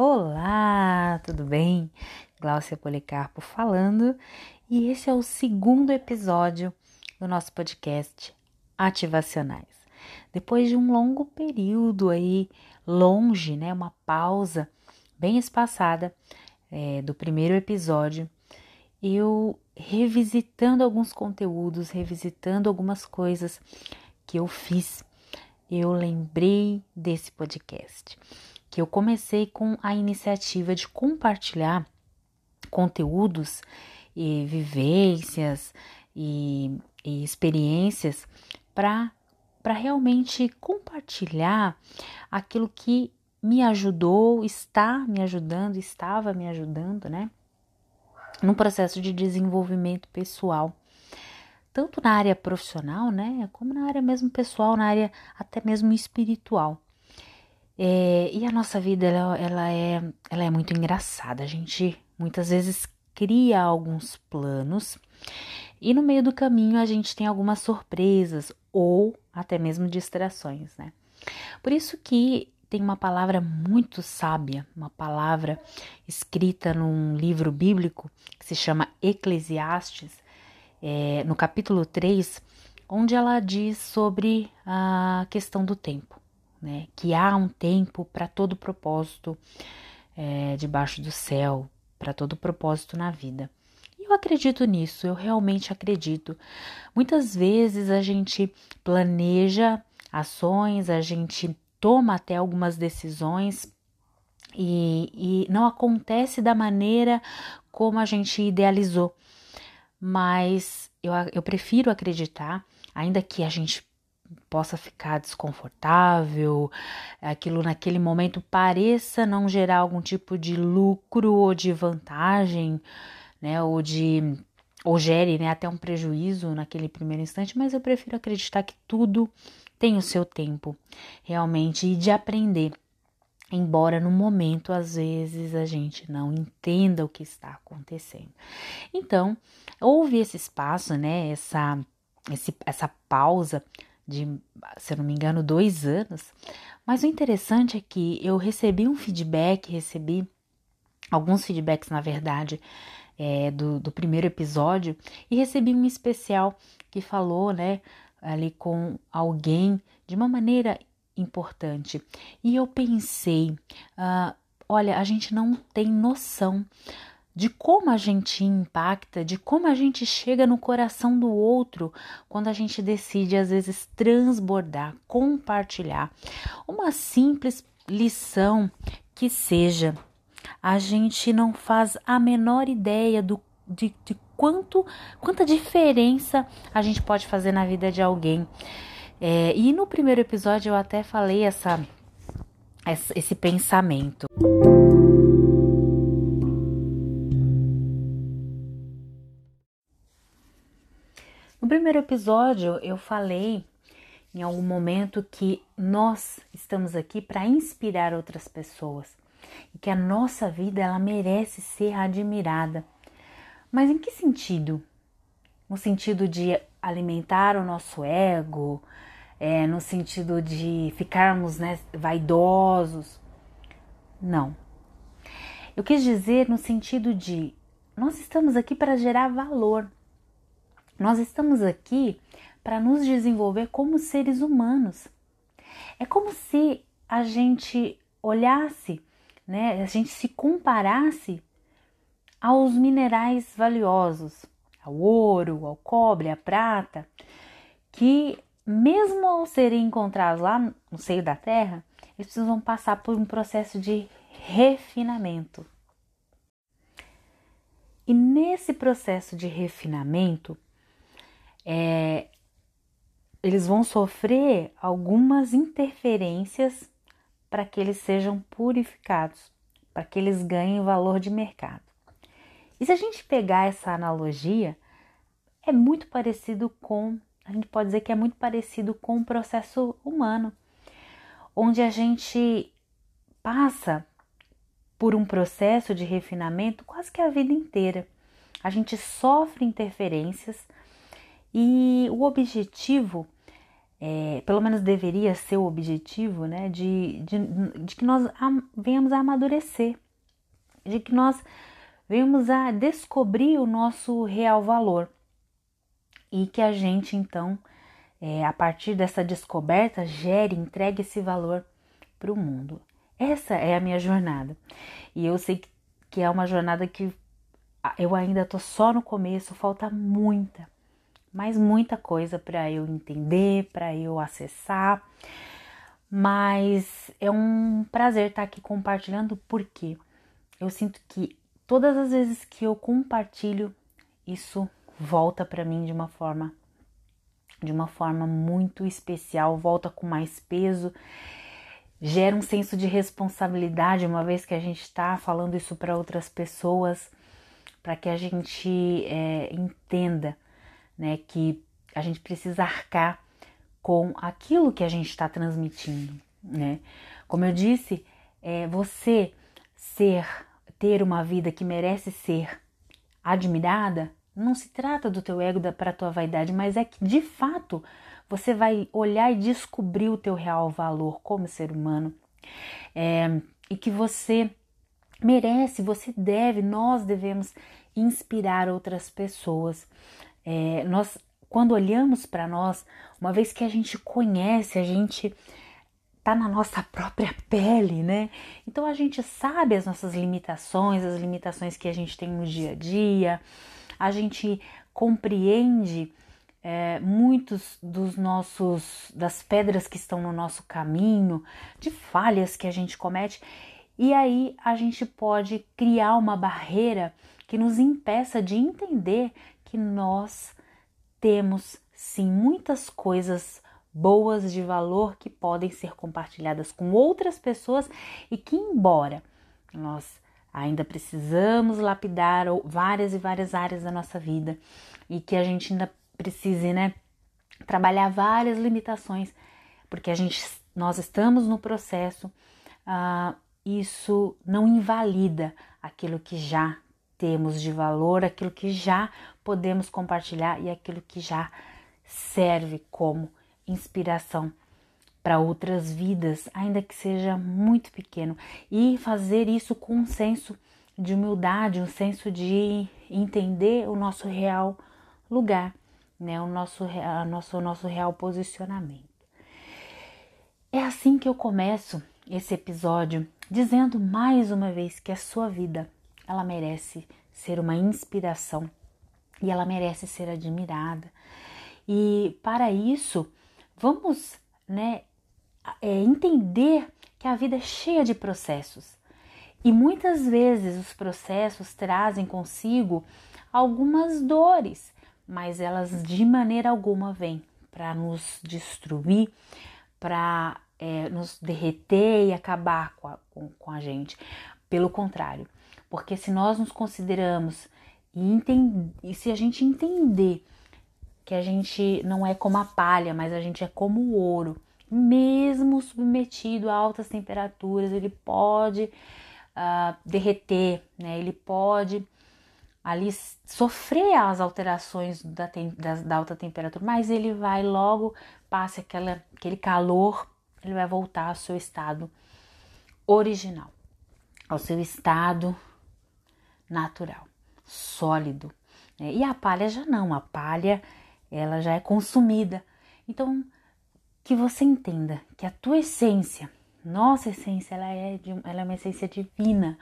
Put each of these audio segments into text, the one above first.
Olá, tudo bem? Gláucia Policarpo falando e esse é o segundo episódio do nosso podcast Ativacionais. Depois de um longo período aí, longe, né, uma pausa bem espaçada é, do primeiro episódio, eu revisitando alguns conteúdos, revisitando algumas coisas que eu fiz, eu lembrei desse podcast que eu comecei com a iniciativa de compartilhar conteúdos e vivências e, e experiências para realmente compartilhar aquilo que me ajudou, está me ajudando, estava me ajudando, né? No processo de desenvolvimento pessoal, tanto na área profissional, né, como na área mesmo pessoal, na área até mesmo espiritual. É, e a nossa vida ela, ela, é, ela é muito engraçada. A gente muitas vezes cria alguns planos e no meio do caminho a gente tem algumas surpresas ou até mesmo distrações, né? Por isso que tem uma palavra muito sábia, uma palavra escrita num livro bíblico que se chama Eclesiastes, é, no capítulo 3, onde ela diz sobre a questão do tempo né? Que há um tempo para todo propósito é, debaixo do céu, para todo propósito na vida. E eu acredito nisso, eu realmente acredito. Muitas vezes a gente planeja ações, a gente toma até algumas decisões e, e não acontece da maneira como a gente idealizou. Mas eu, eu prefiro acreditar, ainda que a gente possa ficar desconfortável, aquilo naquele momento pareça não gerar algum tipo de lucro ou de vantagem, né, ou de ou gere, né, até um prejuízo naquele primeiro instante, mas eu prefiro acreditar que tudo tem o seu tempo, realmente, e de aprender. Embora no momento, às vezes, a gente não entenda o que está acontecendo. Então, houve esse espaço, né? Essa, esse, essa pausa de, se eu não me engano, dois anos. Mas o interessante é que eu recebi um feedback, recebi alguns feedbacks, na verdade, é, do, do primeiro episódio, e recebi um especial que falou, né, ali com alguém de uma maneira importante. E eu pensei, uh, olha, a gente não tem noção de como a gente impacta, de como a gente chega no coração do outro quando a gente decide, às vezes, transbordar, compartilhar. Uma simples lição que seja, a gente não faz a menor ideia do, de, de quanto, quanta diferença a gente pode fazer na vida de alguém. É, e no primeiro episódio eu até falei essa, esse pensamento. Primeiro episódio, eu falei em algum momento que nós estamos aqui para inspirar outras pessoas e que a nossa vida ela merece ser admirada. Mas em que sentido? No sentido de alimentar o nosso ego, é, no sentido de ficarmos né, vaidosos? Não. Eu quis dizer no sentido de nós estamos aqui para gerar valor nós estamos aqui para nos desenvolver como seres humanos. É como se a gente olhasse, né, a gente se comparasse aos minerais valiosos, ao ouro, ao cobre, à prata, que mesmo ao serem encontrados lá no seio da terra, eles precisam passar por um processo de refinamento. E nesse processo de refinamento, é, eles vão sofrer algumas interferências para que eles sejam purificados, para que eles ganhem valor de mercado. E se a gente pegar essa analogia, é muito parecido com, a gente pode dizer que é muito parecido com o processo humano, onde a gente passa por um processo de refinamento quase que a vida inteira. A gente sofre interferências e o objetivo é, pelo menos deveria ser o objetivo, né, de, de, de que nós venhamos a amadurecer, de que nós venhamos a descobrir o nosso real valor. E que a gente então, é, a partir dessa descoberta, gere, entregue esse valor para o mundo. Essa é a minha jornada. E eu sei que é uma jornada que eu ainda tô só no começo, falta muita, mas muita coisa para eu entender, para eu acessar. Mas é um prazer estar aqui compartilhando porque eu sinto que todas as vezes que eu compartilho, isso volta para mim de uma forma de uma forma muito especial, volta com mais peso, gera um senso de responsabilidade, uma vez que a gente está falando isso para outras pessoas, para que a gente é, entenda né, que a gente precisa arcar com aquilo que a gente está transmitindo, né? Como eu disse, é, você ser, ter uma vida que merece ser admirada, não se trata do teu ego para tua vaidade, mas é que de fato você vai olhar e descobrir o teu real valor como ser humano é, e que você merece, você deve, nós devemos inspirar outras pessoas. É, nós, quando olhamos para nós, uma vez que a gente conhece, a gente tá na nossa própria pele, né? Então a gente sabe as nossas limitações, as limitações que a gente tem no dia a dia, a gente compreende é, muitos dos nossos das pedras que estão no nosso caminho, de falhas que a gente comete, e aí a gente pode criar uma barreira que nos impeça de entender que nós temos sim muitas coisas boas de valor que podem ser compartilhadas com outras pessoas e que, embora nós ainda precisamos lapidar várias e várias áreas da nossa vida e que a gente ainda precise, né, trabalhar várias limitações, porque a gente, nós estamos no processo, uh, isso não invalida aquilo que já temos de valor, aquilo que já podemos compartilhar e aquilo que já serve como inspiração para outras vidas, ainda que seja muito pequeno, e fazer isso com um senso de humildade, um senso de entender o nosso real lugar, né, o nosso, a nosso, o nosso real posicionamento. É assim que eu começo esse episódio dizendo mais uma vez que a sua vida ela merece ser uma inspiração e ela merece ser admirada. E para isso, vamos né, é, entender que a vida é cheia de processos. E muitas vezes os processos trazem consigo algumas dores, mas elas de maneira alguma vêm para nos destruir, para é, nos derreter e acabar com a, com, com a gente. Pelo contrário, porque se nós nos consideramos e, se a gente entender que a gente não é como a palha, mas a gente é como o ouro, mesmo submetido a altas temperaturas, ele pode uh, derreter, né? ele pode ali sofrer as alterações da, da, da, alta temperatura, mas ele vai logo, passe aquela, aquele calor, ele vai voltar ao seu estado original, ao seu estado natural, sólido. Né? E a palha já não, a palha ela já é consumida. Então, que você entenda que a tua essência, nossa essência, ela é, de, ela é uma essência divina,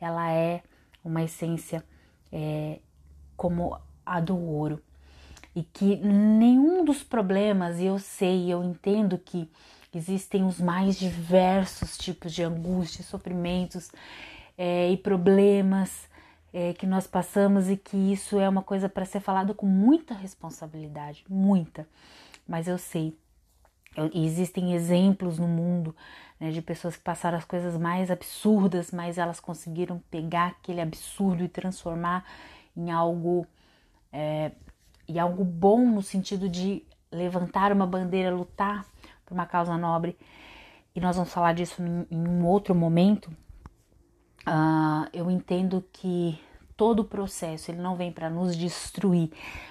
ela é uma essência é, como a do ouro. E que nenhum dos problemas, e eu sei, eu entendo que existem os mais diversos tipos de angústias, sofrimentos é, e problemas é, que nós passamos e que isso é uma coisa para ser falada com muita responsabilidade, muita. Mas eu sei, eu, existem exemplos no mundo né, de pessoas que passaram as coisas mais absurdas, mas elas conseguiram pegar aquele absurdo e transformar em algo, é, em algo bom no sentido de levantar uma bandeira, lutar por uma causa nobre. E nós vamos falar disso em, em um outro momento, Uh, eu entendo que todo o processo ele não vem para nos destruir,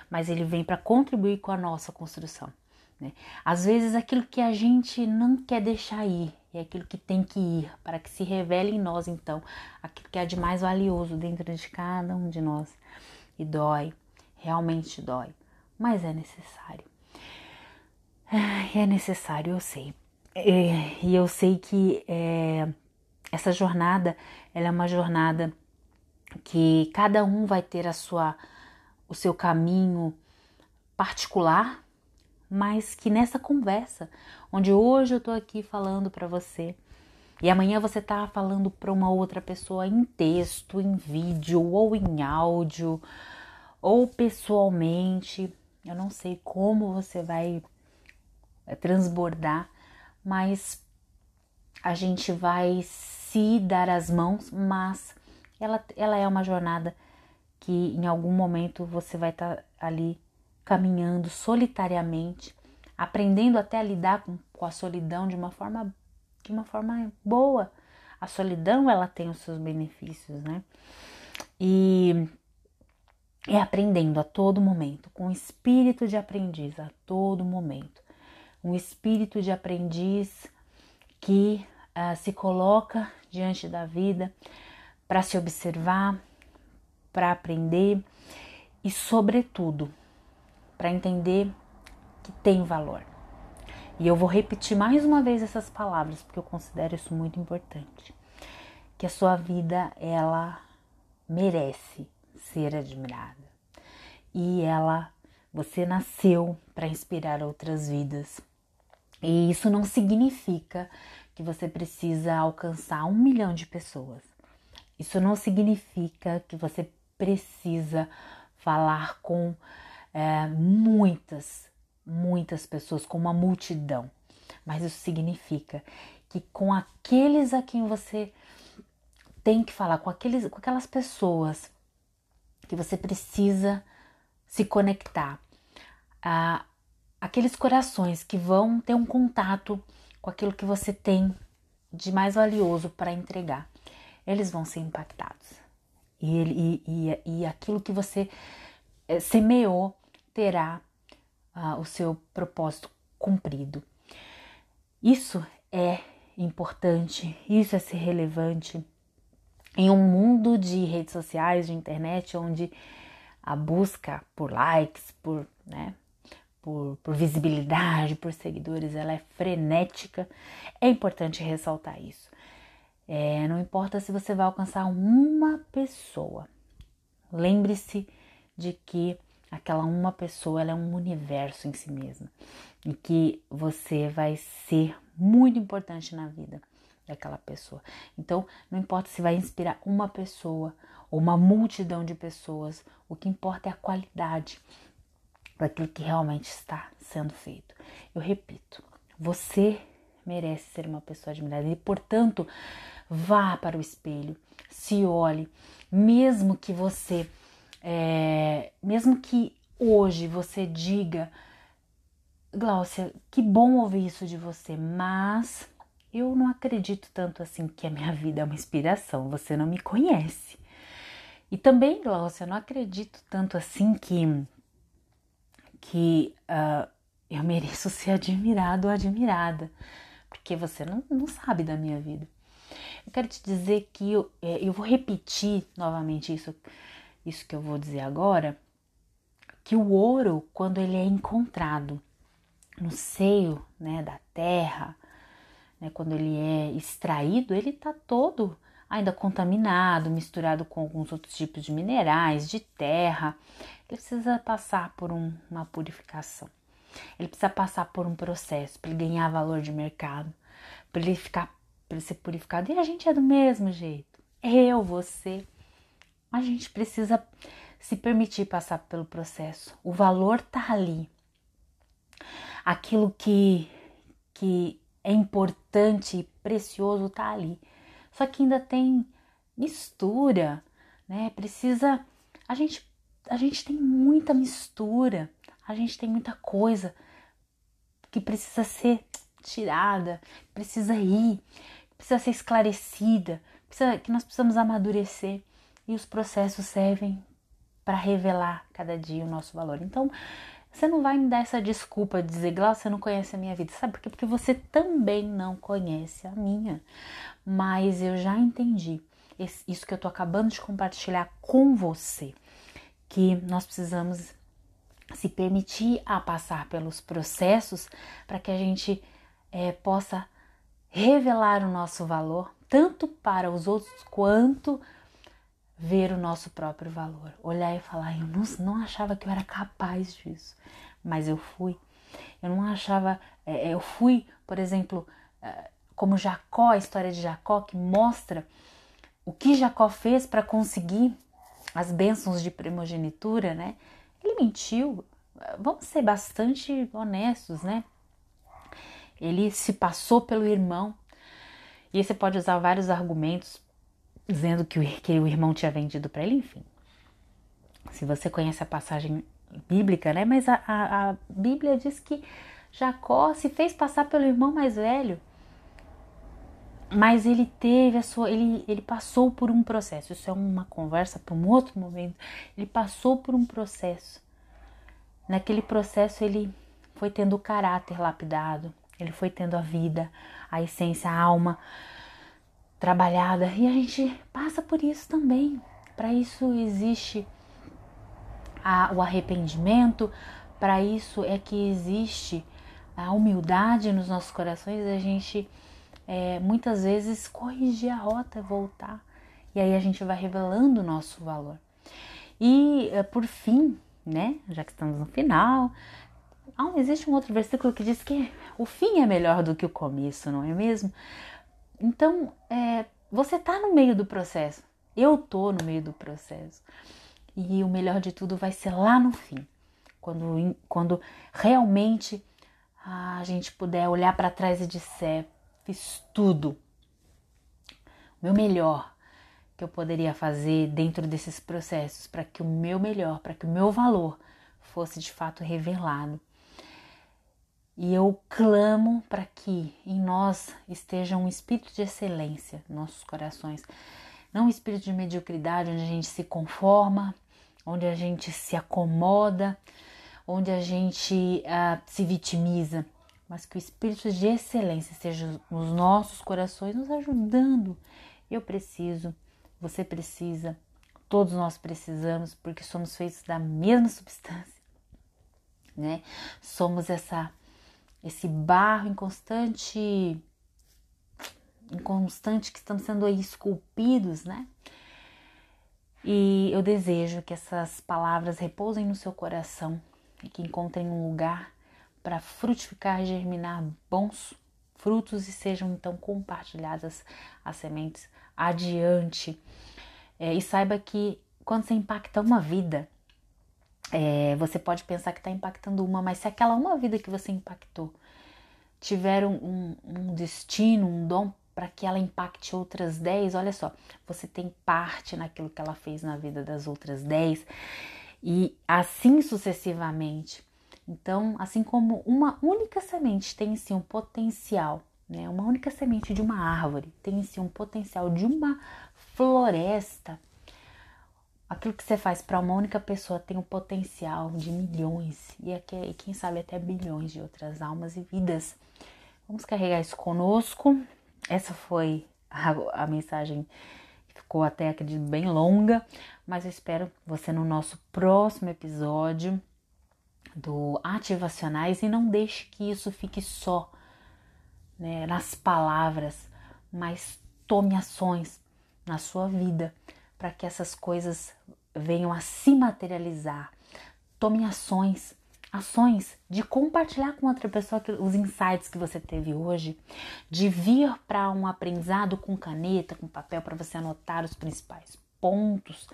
mas ele vem para contribuir com a nossa construção. Né? Às vezes aquilo que a gente não quer deixar ir é aquilo que tem que ir para que se revele em nós então aquilo que é de mais valioso dentro de cada um de nós e dói, realmente dói, mas é necessário. É necessário, eu sei. É, e eu sei que é, essa jornada, ela é uma jornada que cada um vai ter a sua, o seu caminho particular, mas que nessa conversa, onde hoje eu tô aqui falando para você e amanhã você tá falando para uma outra pessoa em texto, em vídeo ou em áudio ou pessoalmente, eu não sei como você vai eh, transbordar, mas a gente vai se dar as mãos, mas ela, ela é uma jornada que em algum momento você vai estar tá ali caminhando solitariamente, aprendendo até a lidar com, com a solidão de uma forma de uma forma boa. A solidão ela tem os seus benefícios, né? E é aprendendo a todo momento, com espírito de aprendiz a todo momento. Um espírito de aprendiz que uh, se coloca diante da vida para se observar, para aprender e, sobretudo, para entender que tem valor. E eu vou repetir mais uma vez essas palavras porque eu considero isso muito importante. Que a sua vida ela merece ser admirada. E ela você nasceu para inspirar outras vidas. E isso não significa que você precisa alcançar um milhão de pessoas. Isso não significa que você precisa falar com é, muitas, muitas pessoas, com uma multidão. Mas isso significa que com aqueles a quem você tem que falar, com, aqueles, com aquelas pessoas que você precisa se conectar, aqueles corações que vão ter um contato com aquilo que você tem de mais valioso para entregar, eles vão ser impactados. E, e, e, e aquilo que você eh, semeou terá uh, o seu propósito cumprido. Isso é importante, isso é ser relevante em um mundo de redes sociais, de internet, onde a busca por likes, por, né, por, por visibilidade, por seguidores, ela é frenética. É importante ressaltar isso. É, não importa se você vai alcançar uma pessoa, lembre-se de que aquela uma pessoa ela é um universo em si mesma e que você vai ser muito importante na vida daquela pessoa. Então, não importa se vai inspirar uma pessoa ou uma multidão de pessoas, o que importa é a qualidade daquilo que realmente está sendo feito. Eu repito, você merece ser uma pessoa admirada e, portanto, vá para o espelho, se olhe, mesmo que você, é, mesmo que hoje você diga, Gláucia, que bom ouvir isso de você, mas eu não acredito tanto assim que a minha vida é uma inspiração, você não me conhece. E também, Gláucia, eu não acredito tanto assim que que uh, eu mereço ser admirado ou admirada, porque você não, não sabe da minha vida. Eu quero te dizer que eu, é, eu vou repetir novamente isso, isso que eu vou dizer agora, que o ouro, quando ele é encontrado no seio né, da terra, né, quando ele é extraído, ele está todo ainda contaminado, misturado com alguns outros tipos de minerais, de terra. Ele precisa passar por um, uma purificação. Ele precisa passar por um processo para ele ganhar valor de mercado, para ele ficar, para ser purificado. E a gente é do mesmo jeito. Eu, você, a gente precisa se permitir passar pelo processo. O valor tá ali. Aquilo que que é importante e precioso tá ali. Só que ainda tem mistura, né? Precisa a gente a gente tem muita mistura, a gente tem muita coisa que precisa ser tirada, precisa ir, precisa ser esclarecida, precisa, que nós precisamos amadurecer e os processos servem para revelar cada dia o nosso valor. Então, Você não vai me dar essa desculpa de dizer, Glaucia, você não conhece a minha vida. Sabe por quê? Porque você também não conhece a minha. Mas eu já entendi isso que eu tô acabando de compartilhar com você, que nós precisamos se permitir a passar pelos processos para que a gente é, possa revelar o nosso valor, tanto para os outros quanto ver o nosso próprio valor. Olhar e falar, eu não, não achava que eu era capaz disso, mas eu fui. Eu não achava, é, é eu fui, por exemplo, é, como Jacó, a história de Jacó, que mostra o que Jacó fez para conseguir as bênçãos de primogenitura, né? Ele mentiu. Vamos ser bastante honestos, né? Ele se passou pelo irmão. E você pode usar vários argumentos dizendo que o, que o irmão tinha vendido para ele, enfim. Se você conhece a passagem bíblica, né? Mas a, a, a Bíblia diz que Jacó se fez passar pelo irmão mais velho. Mas ele teve a sua. Ele, ele passou por um processo. Isso é uma conversa para um outro momento. Ele passou por um processo. Naquele processo ele foi tendo o caráter lapidado, ele foi tendo a vida, a essência, a alma trabalhada. E a gente passa por isso também. Para isso existe a, o arrependimento, para isso é que existe a humildade nos nossos corações, a gente é, muitas vezes corrigir a rota, voltar. E aí a gente vai revelando o nosso valor. E é, por fim, né, já que estamos no final, existe um outro versículo que diz que o fim é melhor do que o começo, não é mesmo? Então, é, você está no meio do processo. Eu tô no meio do processo. E o melhor de tudo vai ser lá no fim, quando, quando realmente a gente puder olhar para trás e disser: fiz tudo, o meu melhor que eu poderia fazer dentro desses processos para que o meu melhor, para que o meu valor fosse de fato revelado. E eu clamo para que em nós esteja um espírito de excelência, nossos corações, não um espírito de mediocridade onde a gente se conforma, onde a gente se acomoda, onde a gente uh, se vitimiza, mas que o espírito de excelência esteja nos nossos corações, nos ajudando. Eu preciso, você precisa, todos nós precisamos, porque somos feitos da mesma substância, né? Somos essa esse barro inconstante, inconstante que estamos sendo aí esculpidos, né? E eu desejo que essas palavras repousem no seu coração e que encontrem um lugar para frutificar germinar bons frutos e sejam então compartilhadas as sementes adiante. É, e saiba que quando você impacta uma vida, é, você pode pensar que está impactando uma, mas se aquela uma vida que você impactou tiver um, um destino, um dom para que ela impacte outras 10, olha só, você tem parte naquilo que ela fez na vida das outras 10 e assim sucessivamente. Então, assim como uma única semente tem em si um potencial, né? Uma única semente de uma árvore tem em si um potencial de uma floresta aquilo que você faz para uma única pessoa tem o um potencial de milhões e, aqui, e quem sabe até bilhões de outras almas e vidas. Vamos carregar isso conosco. Essa foi a, a mensagem ficou até acredito bem longa, mas eu espero você no nosso próximo episódio do ativacionais e não deixe que isso fique só né, nas palavras, mas tome ações na sua vida para que essas coisas venham a se materializar. Tome ações, ações de compartilhar com outra pessoa os insights que você teve hoje, de vir para um aprendizado com caneta, com papel para você anotar os principais pontos.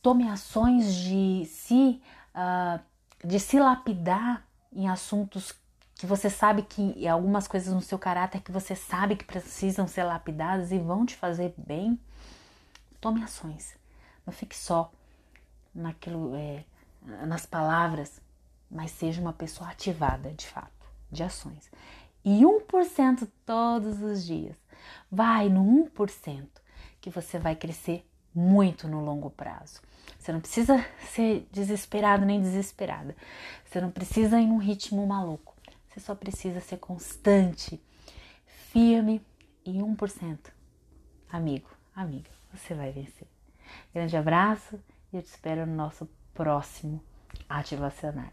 Tome ações de se uh, de se lapidar em assuntos que você sabe que algumas coisas no seu caráter que você sabe que precisam ser lapidadas e vão te fazer bem. Tome ações. Não fique só naquilo, é, nas palavras, mas seja uma pessoa ativada, de fato, de ações. E 1% todos os dias. Vai no 1% que você vai crescer muito no longo prazo. Você não precisa ser desesperado nem desesperada. Você não precisa ir num ritmo maluco. Você só precisa ser constante, firme e 1%. Amigo, amiga você vai vencer. Grande abraço e eu te espero no nosso próximo Ativacionais.